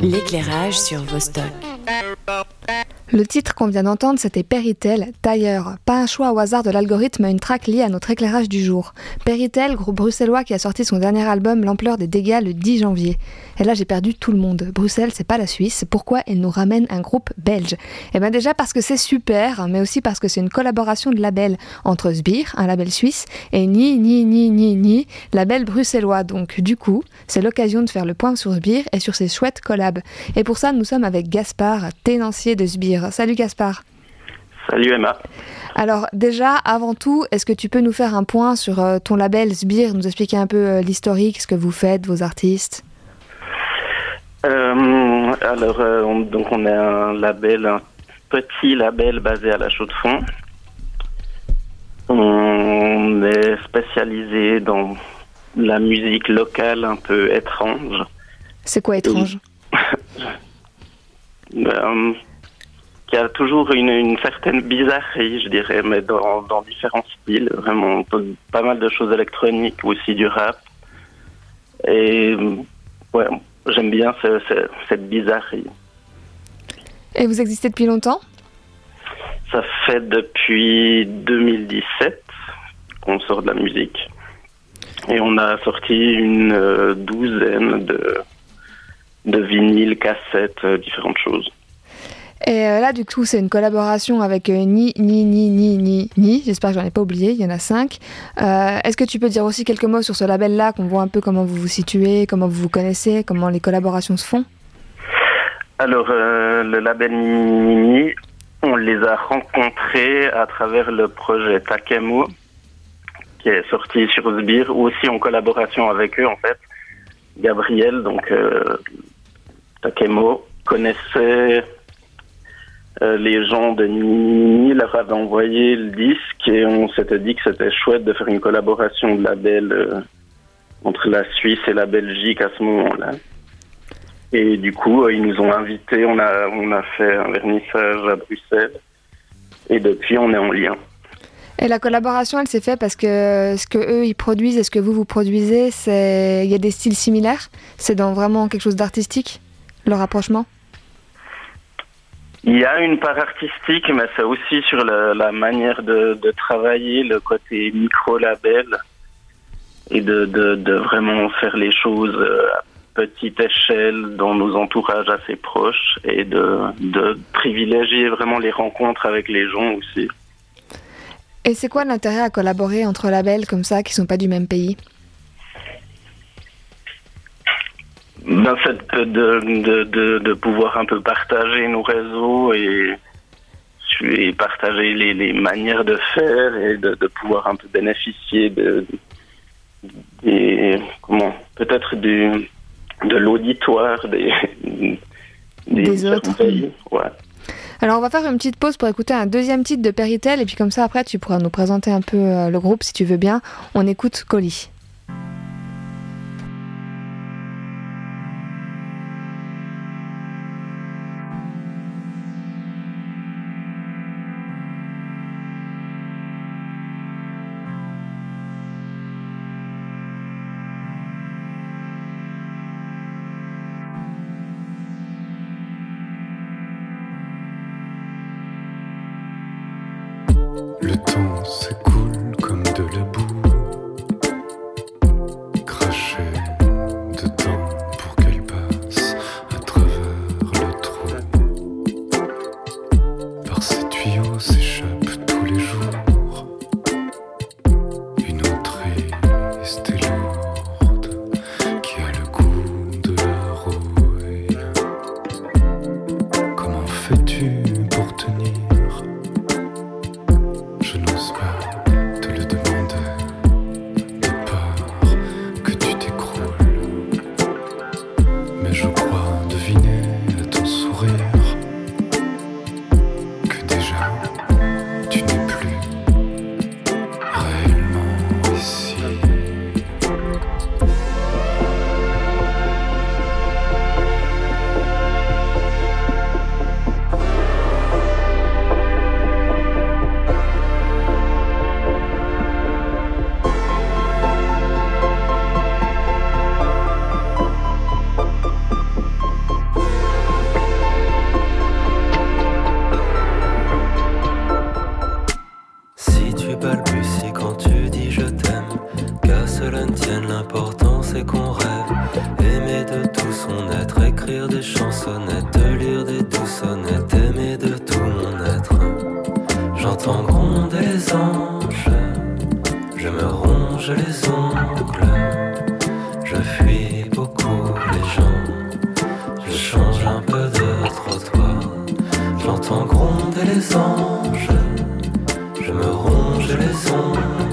L'éclairage sur Vostok. Le titre qu'on vient d'entendre, c'était Peritel, Tailleur. Pas un choix au hasard de l'algorithme, mais une track liée à notre éclairage du jour. Peritel, groupe bruxellois qui a sorti son dernier album L'ampleur des dégâts le 10 janvier. Et là, j'ai perdu tout le monde. Bruxelles, c'est pas la Suisse. Pourquoi elle nous ramène un groupe belge? Eh bien, déjà parce que c'est super, mais aussi parce que c'est une collaboration de labels entre Sbire, un label suisse, et Ni, Ni, Ni, Ni, Ni, label bruxellois. Donc, du coup, c'est l'occasion de faire le point sur Sbire et sur ses chouettes collabs. Et pour ça, nous sommes avec Gaspard, ténancier de Sbire. Salut Gaspard. Salut Emma. Alors déjà, avant tout, est-ce que tu peux nous faire un point sur euh, ton label Sbire, nous expliquer un peu euh, l'historique, ce que vous faites, vos artistes? Euh, Alors, on, donc on est un label, un petit label basé à la Chaux-de-Fonds. On est spécialisé dans la musique locale un peu étrange. C'est quoi étrange? Ben, qui a toujours une, certaine bizarrerie, je dirais, mais dans, différents styles. Vraiment, pas mal de choses électroniques, aussi du rap. Et ouais, j'aime bien cette bizarrerie. Et vous existez depuis longtemps? Ça fait depuis 2017 qu'on sort de la musique. Et on a sorti une euh, douzaine de, de vinyles, cassettes, euh, différentes choses. Et euh, là, du coup, c'est une collaboration avec euh, Ni, Ni, Ni, Ni, Ni, Ni. J'espère que j'en ai pas oublié, il y en a cinq. Euh, est-ce que tu peux dire aussi quelques mots sur ce label-là, qu'on voit un peu comment vous vous situez, comment vous vous connaissez, comment les collaborations se font? Alors, le label Ni, Ni, on les a rencontrés à travers le projet Takemo, qui est sorti sur Sbire, ou aussi en collaboration avec eux, en fait. Gabriel, donc Takemo, connaissait euh, les gens de Nini leur avaient envoyé le disque et on s'était dit que c'était chouette de faire une collaboration de label euh, entre la Suisse et la Belgique à ce moment-là. Et du coup, euh, ils nous ont invités, on a, on a fait un vernissage à Bruxelles et depuis, on est en lien. Et la collaboration, elle s'est faite parce que ce que eux ils produisent et ce que vous vous produisez, c'est il y a des styles similaires? C'est dans vraiment quelque chose d'artistique, le rapprochement? Il y a une part artistique, mais c'est aussi sur la, manière de, travailler, le côté micro-label et de, vraiment faire les choses à petite échelle dans nos entourages assez proches et de, de privilégier vraiment les rencontres avec les gens aussi. Et c'est quoi l'intérêt à collaborer entre labels comme ça qui sont pas du même pays? Ben, fait de, de, de, pouvoir un peu partager nos réseaux et, et partager les, les, manières de faire et de, de, pouvoir un peu bénéficier de, comment peut-être du de l'auditoire des, des, autres pays. Ouais. Alors on va faire une petite pause pour écouter un deuxième titre de Peritel et puis comme ça après tu pourras nous présenter un peu euh, le groupe si tu veux bien. On écoute Colis. Fais-tu pour tenir Je n'ose pas. Des chansonnettes, de lire des douconnettes, aimer de tout mon être. J'entends gronder les anges, je me ronge les ongles, je fuis beaucoup les gens, je change un peu de trottoir. J'entends gronder les anges, je me ronge les ongles.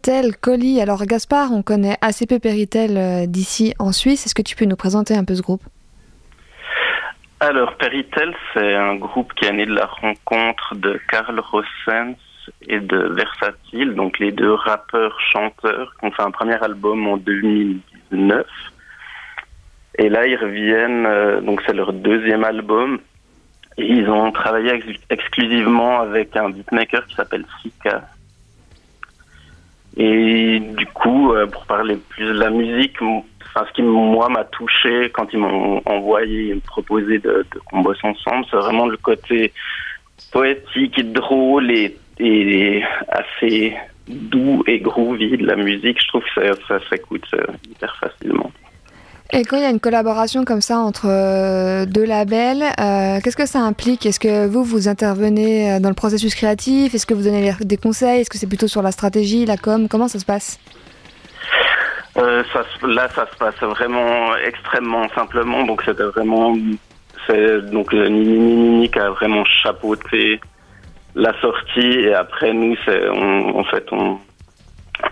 Péritel, Colis. Alors Gaspard, on connaît assez peu Péritel euh, d'ici en Suisse. Est-ce que tu peux nous présenter un peu ce groupe? Alors Péritel, c'est un groupe qui est né de la rencontre de Karl Rossens et de Versatile, donc les deux rappeurs chanteurs qui ont fait un premier album en 2019. Et là, ils reviennent, euh, donc c'est leur deuxième album. Et ils ont travaillé exclusivement avec un beatmaker qui s'appelle Sika, et du coup, euh, pour parler plus de la musique, enfin, ce qui moi m'a touché quand ils m'ont envoyé, me proposé de, de qu'on bosse ensemble, c'est vraiment le côté poétique et drôle et, et assez doux et groovy de la musique. Je trouve que ça, ça s'écoute euh, hyper facilement. Et quand il y a une collaboration comme ça entre euh, deux labels, euh, qu'est-ce que ça implique? Est-ce que vous, vous intervenez euh, dans le processus créatif? Est-ce que vous donnez des conseils? Est-ce que c'est plutôt sur la stratégie, la com? Comment ça se passe? Là, ça se passe vraiment extrêmement simplement. Donc, c'était vraiment. Donc Nini Nini qui a vraiment chapeauté la sortie. Et après, nous, c'est, en fait, on,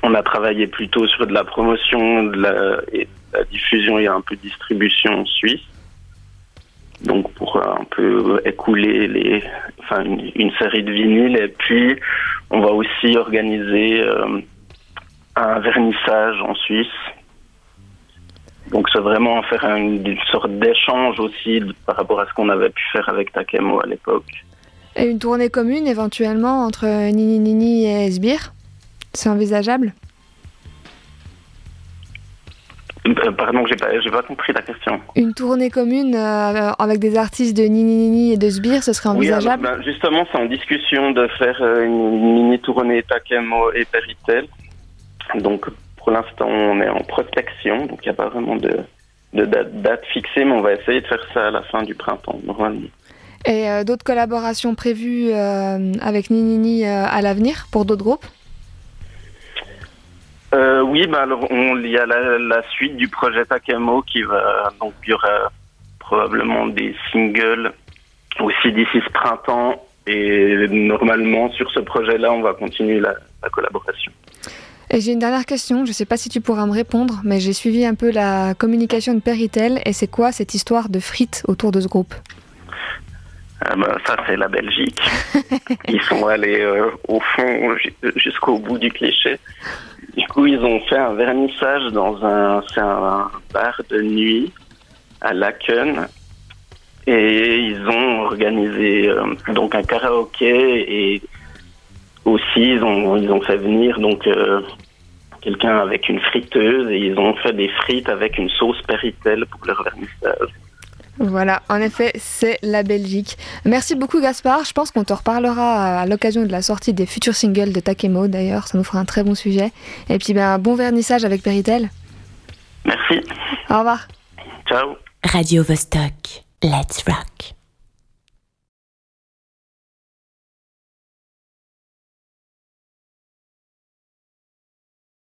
on a travaillé plutôt sur de la promotion de la, la diffusion et un peu de distribution en Suisse. Donc pour un peu écouler les, enfin une, série de vinyles et puis on va aussi organiser euh, un vernissage en Suisse. Donc c'est vraiment faire une, sorte d'échange aussi par rapport à ce qu'on avait pu faire avec Takemo à l'époque. Et une tournée commune éventuellement entre Nini Nini et Esbir? C'est envisageable? Pardon, j'ai pas, pas compris la question. Une tournée commune euh, avec des artistes de Nini Nini et de Sbire, ce serait envisageable oui, ben, Justement, c'est en discussion de faire euh, une mini tournée Takemo et Peritel. Donc, pour l'instant, on est en prospection, donc il n'y a pas vraiment de, de date, date, fixée, mais on va essayer de faire ça à la fin du printemps, normalement. Et d'autres collaborations prévues avec Nini Nini à l'avenir pour d'autres groupes? Euh, oui, bah alors on y a la, suite du projet Takamo qui va donc il y aura probablement des singles aussi d'ici ce printemps et normalement sur ce projet-là on va continuer la, collaboration. Et j'ai une dernière question, je ne sais pas si tu pourras me répondre, mais j'ai suivi un peu la communication de Peritel et c'est quoi cette histoire de frites autour de ce groupe? Ah bah, ça c'est la Belgique. Ils sont allés euh, au fond jusqu'au bout du cliché. Du coup, ils ont fait un vernissage dans un, bar de nuit à Laken. Et ils ont organisé euh, donc un karaoké et aussi ils ont, ils ont fait venir donc euh, quelqu'un avec une friteuse et ils ont fait des frites avec une sauce péritelle pour leur vernissage. Voilà, en effet, c'est la Belgique. Merci beaucoup Gaspard. Je pense qu'on te reparlera à l'occasion de la sortie des futurs singles de Takemo d'ailleurs. Ça nous fera un très bon sujet. Et puis ben, bon vernissage avec Peritel. Merci. Au revoir. Ciao. Radio Vostok. Let's rock.